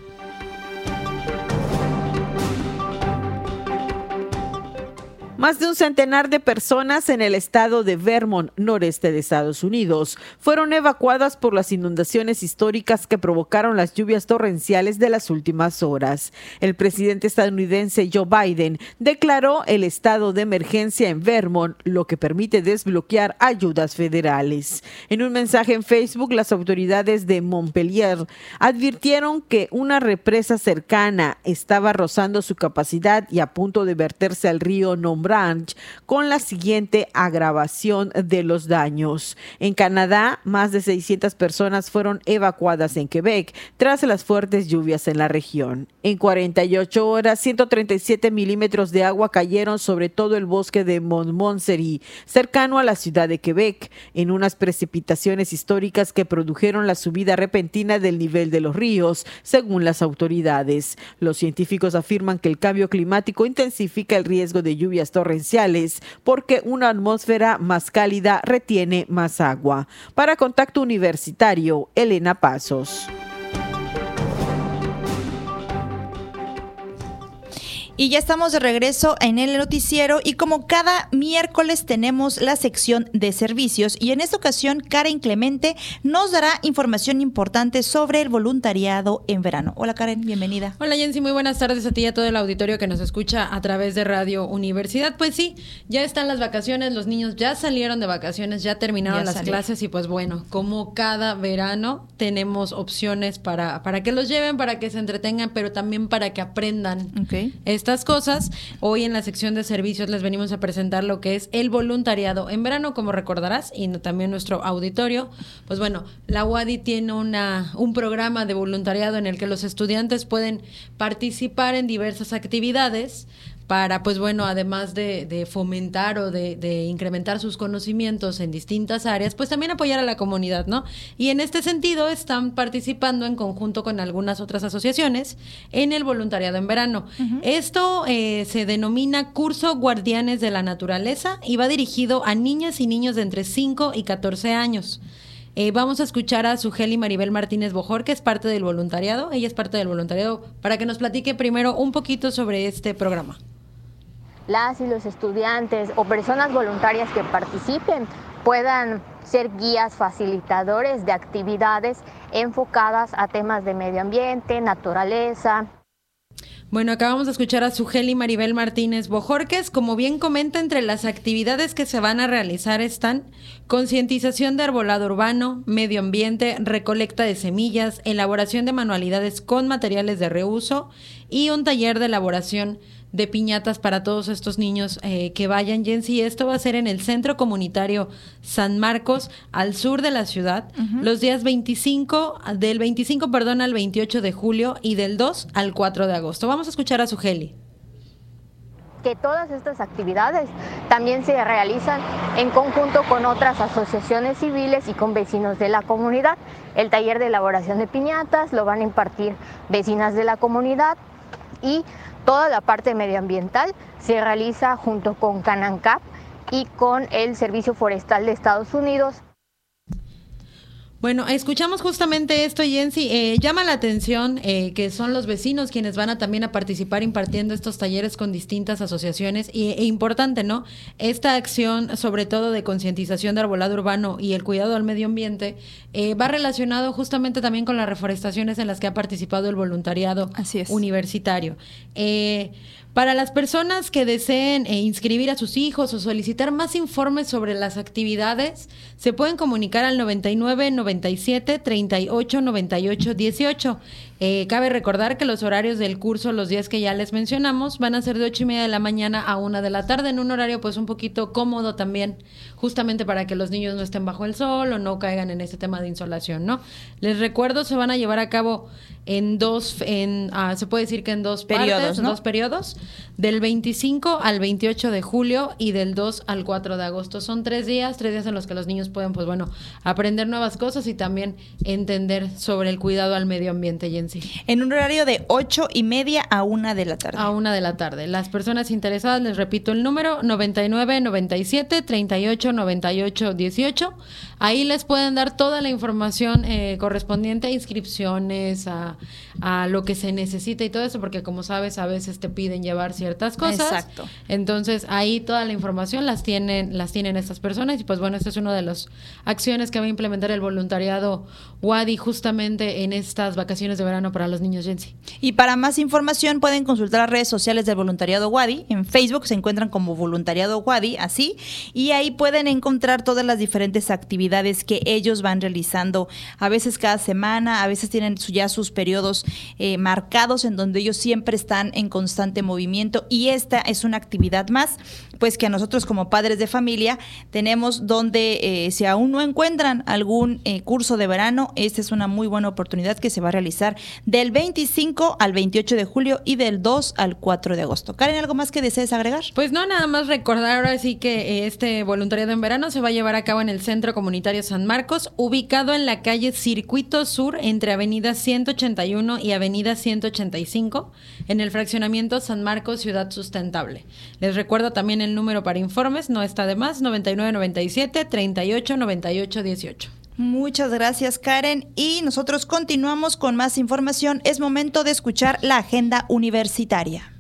Más de un centenar de personas en el estado de Vermont, noreste de Estados Unidos, fueron evacuadas por las inundaciones históricas que provocaron las lluvias torrenciales de las últimas horas. El presidente estadounidense Joe Biden declaró el estado de emergencia en Vermont, lo que permite desbloquear ayudas federales. En un mensaje en Facebook, las autoridades de Montpellier advirtieron que una represa cercana estaba rozando su capacidad y a punto de verterse al río nombrado con la siguiente agravación de los daños. En Canadá, más de 600 personas fueron evacuadas en Quebec tras las fuertes lluvias en la región. En 48 horas, 137 milímetros de agua cayeron sobre todo el bosque de Montmorency, cercano a la ciudad de Quebec, en unas precipitaciones históricas que produjeron la subida repentina del nivel de los ríos, según las autoridades. Los científicos afirman que el cambio climático intensifica el riesgo de lluvias torrenciales porque una atmósfera más cálida retiene más agua. Para Contacto Universitario, Elena Pasos. Y ya estamos de regreso en el noticiero y como cada miércoles tenemos la sección de servicios y en esta ocasión Karen Clemente nos dará información importante sobre el voluntariado en verano. Hola Karen, bienvenida. Hola Jensi, muy buenas tardes a ti y a todo el auditorio que nos escucha a través de Radio Universidad. Pues sí, ya están las vacaciones, los niños ya salieron de vacaciones, ya terminaron las clases y pues bueno, como cada verano tenemos opciones para, para que los lleven, para que se entretengan, pero también para que aprendan. Okay estas cosas. Hoy en la sección de servicios les venimos a presentar lo que es el voluntariado en verano, como recordarás, y también nuestro auditorio. Pues bueno, la UADI tiene una, un programa de voluntariado en el que los estudiantes pueden participar en diversas actividades para, pues bueno, además de, fomentar o de, incrementar sus conocimientos en distintas áreas, pues también apoyar a la comunidad, ¿no? Y en este sentido están participando en conjunto con algunas otras asociaciones en el voluntariado en verano. Esto eh, se denomina Curso Guardianes de la Naturaleza y va dirigido a niñas y niños de entre 5 y 14 años. Eh, vamos a escuchar a Sugeli Maribel Martínez Bojor, que es parte del voluntariado. Ella es parte del voluntariado, para que nos platique primero un poquito sobre este programa las y los estudiantes o personas voluntarias que participen puedan ser guías facilitadores de actividades enfocadas a temas de medio ambiente, naturaleza. Bueno, acabamos de escuchar a Sugeli Maribel Martínez Bojorques. Como bien comenta, entre las actividades que se van a realizar están concientización de arbolado urbano, medio ambiente, recolecta de semillas, elaboración de manualidades con materiales de reuso y un taller de elaboración de piñatas para todos estos niños eh, que vayan, Jensi. Esto va a ser en el Centro Comunitario San Marcos, al sur de la ciudad, los días 25, del 25, perdón, al 28 de julio y del 2 al 4 de agosto. Vamos a escuchar a Sugeli. que todas estas actividades también se realizan en conjunto con otras asociaciones civiles y con vecinos de la comunidad. El taller de elaboración de piñatas lo van a impartir vecinas de la comunidad y toda la parte medioambiental se realiza junto con Canancap y con el Servicio Forestal de Estados Unidos. Bueno, escuchamos justamente esto, Jensi. Eh, llama la atención eh, que son los vecinos quienes van a también a participar impartiendo estos talleres con distintas asociaciones. Y, e importante, ¿no? Esta acción, sobre todo de concientización de arbolado urbano y el cuidado al medio ambiente, eh, va relacionado justamente también con las reforestaciones en las que ha participado el voluntariado universitario. Para las personas que deseen eh, inscribir a sus hijos o solicitar más informes sobre las actividades, se pueden comunicar al 99 97 38 98 18. Eh, cabe recordar que los horarios del curso, los días que ya les mencionamos, van a ser de ocho y media de la mañana a una de la tarde, en un horario pues un poquito cómodo también, justamente para que los niños no estén bajo el sol o no caigan en este tema de insolación, ¿no? Les recuerdo, se van a llevar a cabo en dos, en, ah, se puede decir que en dos periodos, en dos periodos, del 25 al 28 de julio y del 2 al 4 de agosto. Son tres días, tres días en los que los niños pueden, pues bueno, aprender nuevas cosas y también entender sobre el cuidado al medio ambiente y en sí. En un horario de ocho y media a una de la tarde. A una de la tarde. Las personas interesadas, les repito el número, 99 97 38 98 18. Ahí les pueden dar toda la información eh, correspondiente a inscripciones, a, a, lo que se necesita y todo eso, porque como sabes, a veces te piden llevar ciertas cosas. Exacto. Entonces, ahí toda la información las tienen, las tienen estas personas. Y pues bueno, esta es una de las acciones que va a implementar el voluntariado WADI justamente en estas vacaciones de verano para los niños Jensi. Y para más información pueden consultar las redes sociales del voluntariado WADI. En Facebook se encuentran como voluntariado WADI, así, y ahí pueden encontrar todas las diferentes actividades que ellos van realizando, a veces cada semana, a veces tienen ya sus periodos eh, marcados en donde ellos siempre están en constante movimiento y esta es una actividad más, pues que a nosotros como padres de familia tenemos donde eh, si aún no encuentran algún eh, curso de verano, esta es una muy buena oportunidad que se va a realizar del 25 al 28 de julio y del 2 al 4 de agosto. Karen, ¿algo más que desees agregar? Pues no, nada más recordar ahora sí que este voluntariado en verano se va a llevar a cabo en el Centro Comunitario San Marcos, ubicado en la calle Circuito Sur entre Avenida 181 y Avenida 185, en el fraccionamiento San Marcos Ciudad Sustentable. Les recuerdo también el número para informes, no está de más, 9997 389818 Muchas gracias Karen y nosotros continuamos con más información. Es momento de escuchar la agenda universitaria.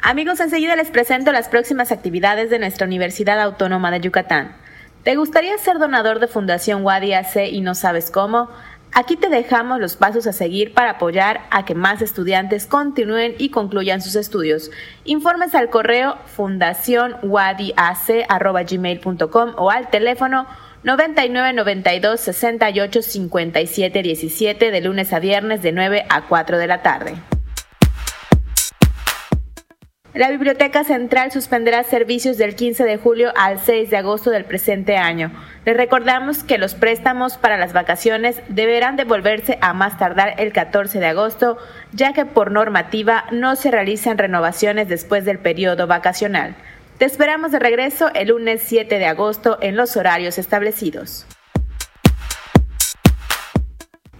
Amigos, enseguida les presento las próximas actividades de nuestra Universidad Autónoma de Yucatán. ¿Te gustaría ser donador de Fundación Wadi AC y no sabes cómo? Aquí te dejamos los pasos a seguir para apoyar a que más estudiantes continúen y concluyan sus estudios. Informes al correo fundacionwadiac.gmail.com o al teléfono 9992 68 57 17 de lunes a viernes de 9 a 4 de la tarde. La Biblioteca Central suspenderá servicios del 15 de julio al 6 de agosto del presente año. Les recordamos que los préstamos para las vacaciones deberán devolverse a más tardar el 14 de agosto, ya que por normativa no se realizan renovaciones después del periodo vacacional. Te esperamos de regreso el lunes 7 de agosto en los horarios establecidos.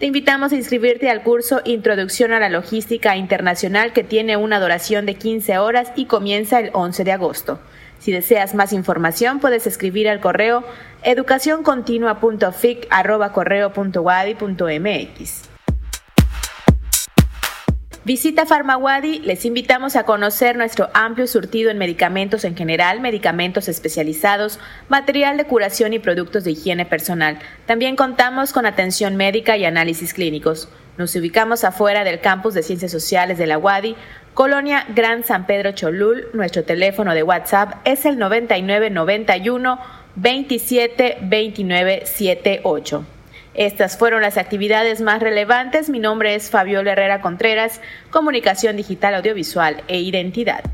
Te invitamos a inscribirte al curso Introducción a la Logística Internacional que tiene una duración de 15 horas y comienza el 11 de agosto. Si deseas más información, puedes escribir al correo educacioncontinua.fic.correo.wadi.mx. Visita Farmawadi, les invitamos a conocer nuestro amplio surtido en medicamentos en general, medicamentos especializados, material de curación y productos de higiene personal. También contamos con atención médica y análisis clínicos. Nos ubicamos afuera del campus de Ciencias Sociales de la Wadi, Colonia Gran San Pedro Cholul. Nuestro teléfono de WhatsApp es el 9991 27 29 78. Estas fueron las actividades más relevantes. Mi nombre es Fabiola Herrera Contreras, Comunicación Digital, Audiovisual e Identidad.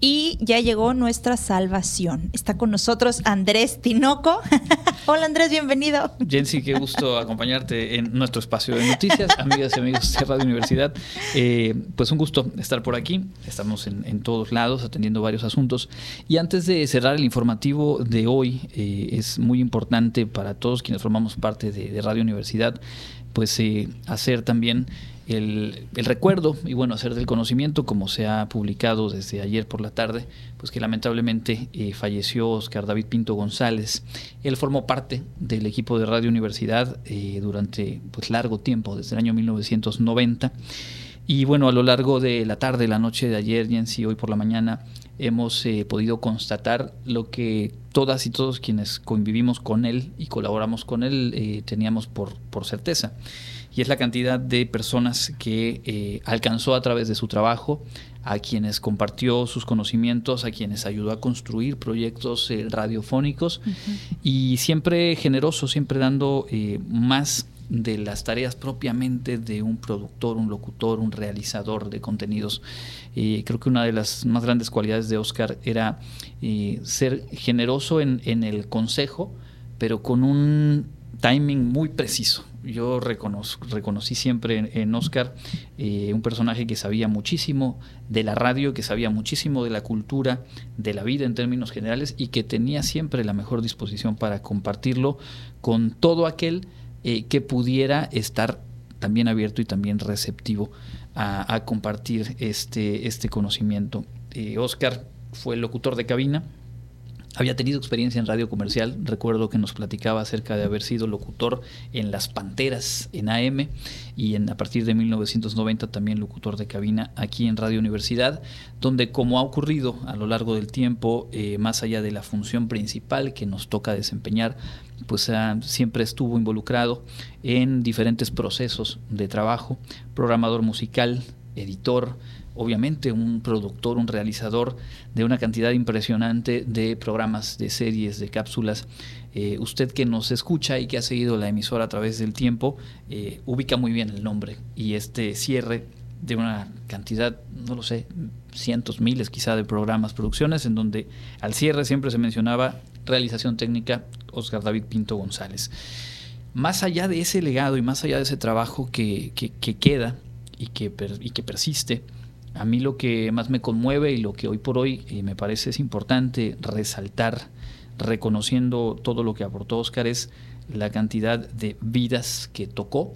Y ya llegó nuestra salvación. Está con nosotros Andrés Tinoco. Hola Andrés, bienvenido. Jensi, qué gusto acompañarte en nuestro espacio de noticias, amigas y amigos de Radio Universidad. Eh, pues un gusto estar por aquí. Estamos en, todos lados atendiendo varios asuntos. Y antes de cerrar el informativo de hoy, eh, es muy importante para todos quienes formamos parte de, Radio Universidad, pues eh, hacer también el, recuerdo y bueno, hacer del conocimiento, como se ha publicado desde ayer por la tarde, pues que lamentablemente eh, falleció Oscar David Pinto González. Él formó parte del equipo de Radio Universidad eh, durante pues largo tiempo, desde el año 1990. Y bueno, a lo largo de la tarde, la noche de ayer y en sí hoy por la mañana, hemos eh, podido constatar lo que todas y todos quienes convivimos con él y colaboramos con él teníamos por, por certeza y es la cantidad de personas que eh, alcanzó a través de su trabajo, a quienes compartió sus conocimientos, a quienes ayudó a construir proyectos eh, radiofónicos y siempre generoso, siempre dando eh, más de las tareas propiamente de un productor, un locutor, un realizador de contenidos. creo que una de las más grandes cualidades de Oscar era ser generoso en, en el consejo, pero con un timing muy preciso yo reconocí siempre en, Oscar eh, un personaje que sabía muchísimo de la radio, que sabía muchísimo de la cultura, de la vida en términos generales y que tenía siempre la mejor disposición para compartirlo con todo aquel eh, que pudiera estar también abierto y también receptivo a, compartir este, este conocimiento. Eh, Oscar fue el locutor de cabina, había tenido experiencia en radio comercial, recuerdo que nos platicaba acerca de haber sido locutor en Las Panteras en AM y en, a partir de 1990 también locutor de cabina aquí en Radio Universidad, donde como ha ocurrido a lo largo del tiempo, eh, más allá de la función principal que nos toca desempeñar, pues ah, siempre estuvo involucrado en diferentes procesos de trabajo, programador musical, editor, obviamente un productor, un realizador de una cantidad impresionante de programas, de series, de cápsulas. Eh, usted que nos escucha y que ha seguido la emisora a través del tiempo, eh, ubica muy bien el nombre y este cierre de una cantidad, no lo sé, cientos, miles quizá de programas, producciones, en donde al cierre siempre se mencionaba realización técnica Oscar David Pinto González. Más allá de ese legado y más allá de ese trabajo que, queda y que, y que persiste, a mí lo que más me conmueve y lo que hoy por hoy eh, me parece es importante resaltar, reconociendo todo lo que aportó Oscar, es la cantidad de vidas que tocó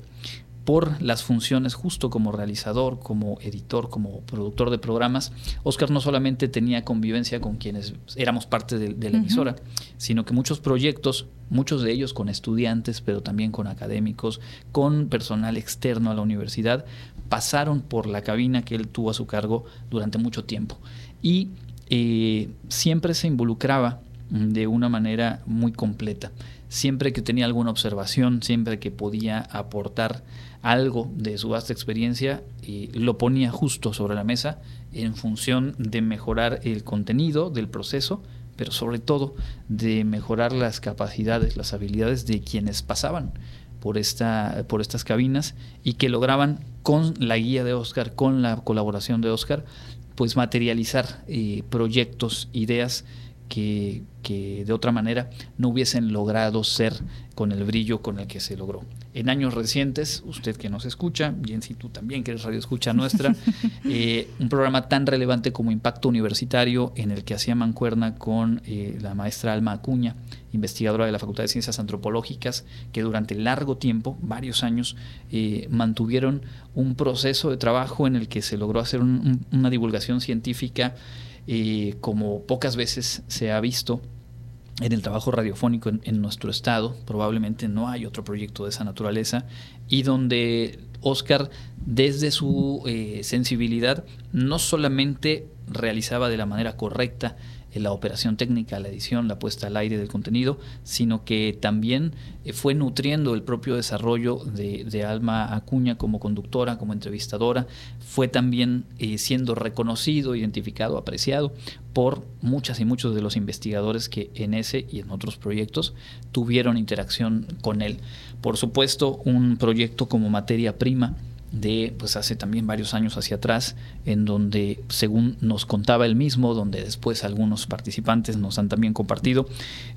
por las funciones justo como realizador, como editor, como productor de programas. Oscar no solamente tenía convivencia con quienes éramos parte de, la emisora, sino que muchos proyectos, muchos de ellos con estudiantes, pero también con académicos, con personal externo a la universidad, pasaron por la cabina que él tuvo a su cargo durante mucho tiempo. Y eh, siempre se involucraba de una manera muy completa. Siempre que tenía alguna observación, siempre que podía aportar algo de su vasta experiencia, eh, lo ponía justo sobre la mesa en función de mejorar el contenido del proceso, pero sobre todo de mejorar las capacidades, las habilidades de quienes pasaban por, esta, por estas cabinas y que lograban con la guía de Oscar, con la colaboración de Oscar, pues materializar eh, proyectos, ideas que, que de otra manera no hubiesen logrado ser con el brillo con el que se logró. En años recientes, usted que nos escucha, Jensi, tú también que eres radio escucha nuestra, eh, un programa tan relevante como Impacto Universitario en el que hacía mancuerna con eh, la maestra Alma Acuña, investigadora de la Facultad de Ciencias Antropológicas, que durante largo tiempo, varios años, eh, mantuvieron un proceso de trabajo en el que se logró hacer una divulgación científica como pocas veces se ha visto en el trabajo radiofónico en, nuestro estado, probablemente no hay otro proyecto de esa naturaleza, y donde Oscar, desde su eh, sensibilidad, no solamente realizaba de la manera correcta la operación técnica, la edición, la puesta al aire del contenido, sino que también eh, fue nutriendo el propio desarrollo de, Alma Acuña como conductora, como entrevistadora, fue también eh, siendo reconocido, identificado, apreciado por muchas y muchos de los investigadores que en ese y en otros proyectos tuvieron interacción con él. Por supuesto, un proyecto como materia prima de pues hace también varios años hacia atrás, en donde según nos contaba él mismo, donde después algunos participantes nos han también compartido,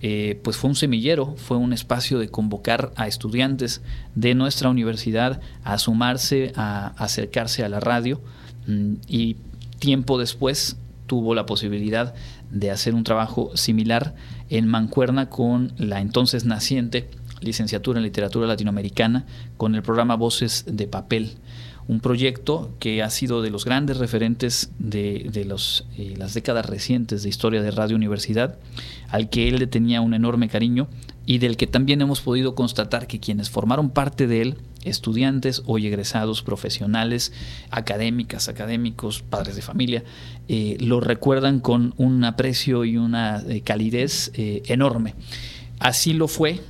eh, pues fue un semillero, fue un espacio de convocar a estudiantes de nuestra universidad a sumarse, a acercarse a la radio mm, y tiempo después tuvo la posibilidad de hacer un trabajo similar en Mancuerna con la entonces naciente licenciatura en literatura latinoamericana con el programa Voces de Papel, un proyecto que ha sido de los grandes referentes de, los, eh, las décadas recientes de historia de Radio Universidad, al que él le tenía un enorme cariño y del que también hemos podido constatar que quienes formaron parte de él, estudiantes o egresados profesionales, académicas, académicos, padres de familia, eh, lo recuerdan con un aprecio y una eh, calidez enorme. Así lo fue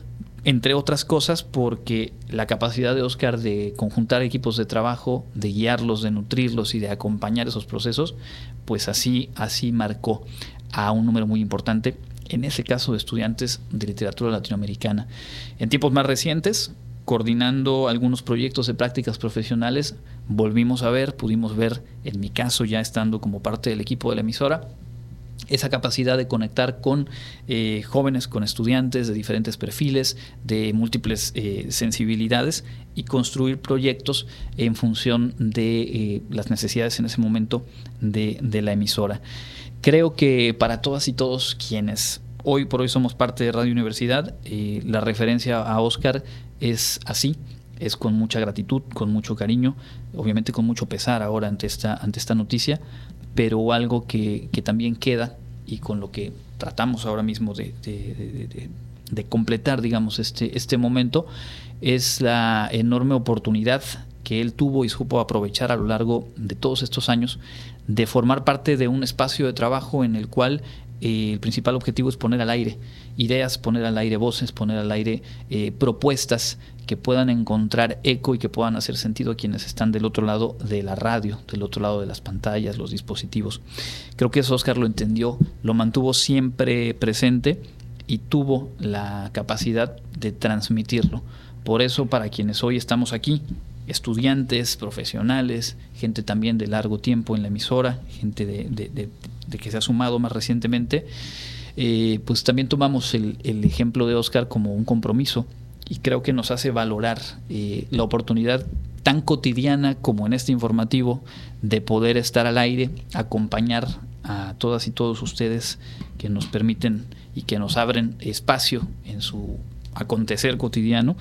entre otras cosas porque la capacidad de Oscar de conjuntar equipos de trabajo, de guiarlos, de nutrirlos y de acompañar esos procesos, pues así, así marcó a un número muy importante, en ese caso de estudiantes de literatura latinoamericana. En tiempos más recientes, coordinando algunos proyectos de prácticas profesionales, volvimos a ver, pudimos ver, en mi caso ya estando como parte del equipo de la emisora, esa capacidad de conectar con eh, jóvenes, con estudiantes de diferentes perfiles, de múltiples eh, sensibilidades y construir proyectos en función de eh, las necesidades en ese momento de, de la emisora. Creo que para todas y todos quienes hoy por hoy somos parte de Radio Universidad, la referencia a Oscar es así, es con mucha gratitud, con mucho cariño, obviamente con mucho pesar ahora ante esta, ante esta noticia, pero algo que, también queda y con lo que tratamos ahora mismo de, completar, digamos, este, este momento, es la enorme oportunidad que él tuvo y supo aprovechar a lo largo de todos estos años de formar parte de un espacio de trabajo en el cual eh, el principal objetivo es poner al aire ideas, poner al aire voces, poner al aire eh, propuestas que puedan encontrar eco y que puedan hacer sentido a quienes están del otro lado de la radio, del otro lado de las pantallas, los dispositivos. Creo que eso Oscar lo entendió, lo mantuvo siempre presente y tuvo la capacidad de transmitirlo. Por eso, para quienes hoy estamos aquí, estudiantes, profesionales, gente también de largo tiempo en la emisora, gente de, que se ha sumado más recientemente, eh, pues también tomamos el, el ejemplo de Oscar como un compromiso y creo que nos hace valorar eh, la oportunidad tan cotidiana como en este informativo de poder estar al aire, acompañar a todas y todos ustedes que nos permiten y que nos abren espacio en su acontecer cotidiano.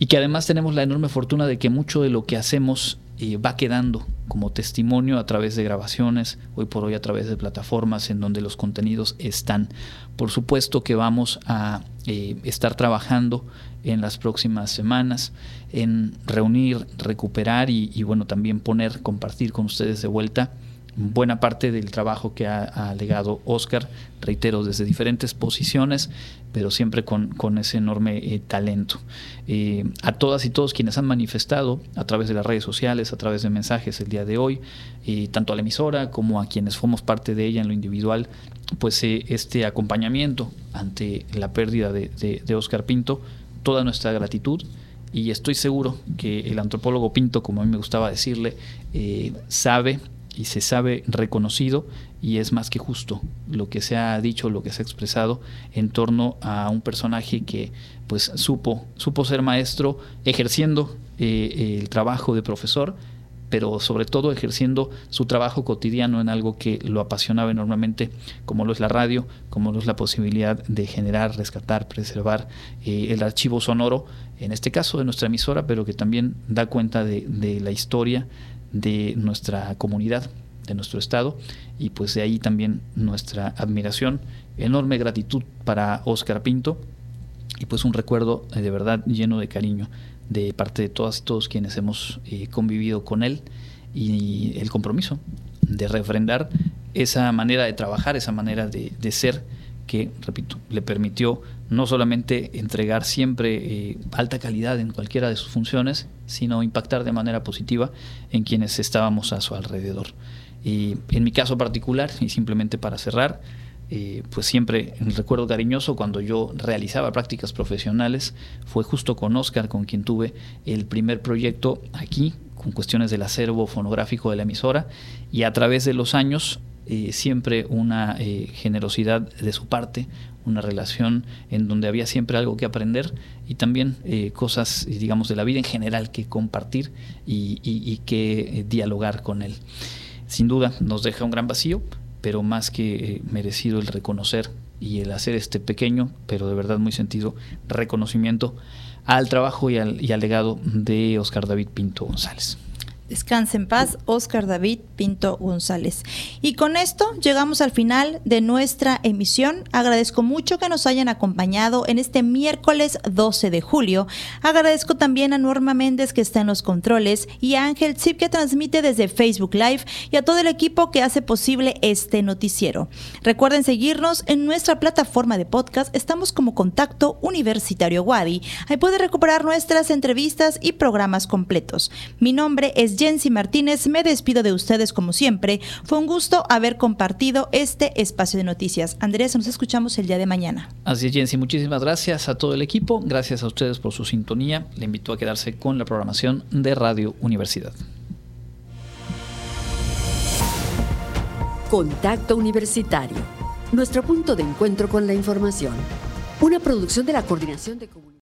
Y que además tenemos la enorme fortuna de que mucho de lo que hacemos eh, va quedando como testimonio a través de grabaciones, hoy por hoy a través de plataformas en donde los contenidos están. Por supuesto que vamos a eh, estar trabajando en las próximas semanas en reunir, recuperar y, bueno, también poner, compartir con ustedes de vuelta buena parte del trabajo que ha, legado Oscar, reitero, desde diferentes posiciones, pero siempre con, ese enorme eh, talento. Eh, a todas y todos quienes han manifestado a través de las redes sociales, a través de mensajes el día de hoy, eh, tanto a la emisora como a quienes formamos parte de ella en lo individual, pues este acompañamiento ante la pérdida de, de Oscar Pinto, toda nuestra gratitud y estoy seguro que el antropólogo Pinto, como a mí me gustaba decirle, eh, sabe y se sabe reconocido y es más que justo lo que se ha dicho, lo que se ha expresado en torno a un personaje que pues supo, supo ser maestro ejerciendo eh, el trabajo de profesor pero sobre todo ejerciendo su trabajo cotidiano en algo que lo apasionaba enormemente, como lo es la radio, como lo es la posibilidad de generar, rescatar, preservar eh, el archivo sonoro, en este caso de nuestra emisora, pero que también da cuenta de, de la historia de nuestra comunidad, de nuestro estado, y pues de ahí también nuestra admiración, enorme gratitud para Oscar Pinto, y pues un recuerdo eh, de verdad lleno de cariño de parte de todas y todos quienes hemos eh, convivido con él y el compromiso de refrendar esa manera de trabajar, esa manera de, ser que, repito, le permitió no solamente entregar siempre eh, alta calidad en cualquiera de sus funciones, sino impactar de manera positiva en quienes estábamos a su alrededor. Y en mi caso particular, y simplemente para cerrar, eh, pues siempre recuerdo cariñoso cuando yo realizaba prácticas profesionales, fue justo con Oscar con quien tuve el primer proyecto aquí, con cuestiones del acervo fonográfico de la emisora, y a través de los años eh, siempre una eh, generosidad de su parte, una relación en donde había siempre algo que aprender y también cosas, digamos, de la vida en general que compartir y, que dialogar con él. Sin duda nos deja un gran vacío, pero más que eh, merecido el reconocer y el hacer este pequeño, pero de verdad muy sentido, reconocimiento al trabajo y al, y al legado de Oscar David Pinto González. Descanse en paz, Oscar David Pinto González. Y con esto llegamos al final de nuestra emisión. Agradezco mucho que nos hayan acompañado en este miércoles 12 de julio. Agradezco también a Norma Méndez que está en los controles y a Ángel Zip que transmite desde Facebook Live y a todo el equipo que hace posible este noticiero. Recuerden seguirnos en nuestra plataforma de podcast. Estamos como Contacto Universitario Wadi. Ahí puede recuperar nuestras entrevistas y programas completos. Mi nombre es Jensi Martínez. Me despido de ustedes como siempre. Fue un gusto haber compartido este espacio de noticias. Andrés, nos escuchamos el día de mañana. Así es, Jensi. Muchísimas gracias a todo el equipo. Gracias a ustedes por su sintonía. Le invito a quedarse con la programación de Radio Universidad. Contacto Universitario. Nuestro punto de encuentro con la información. Una producción de la Coordinación de Comunicación.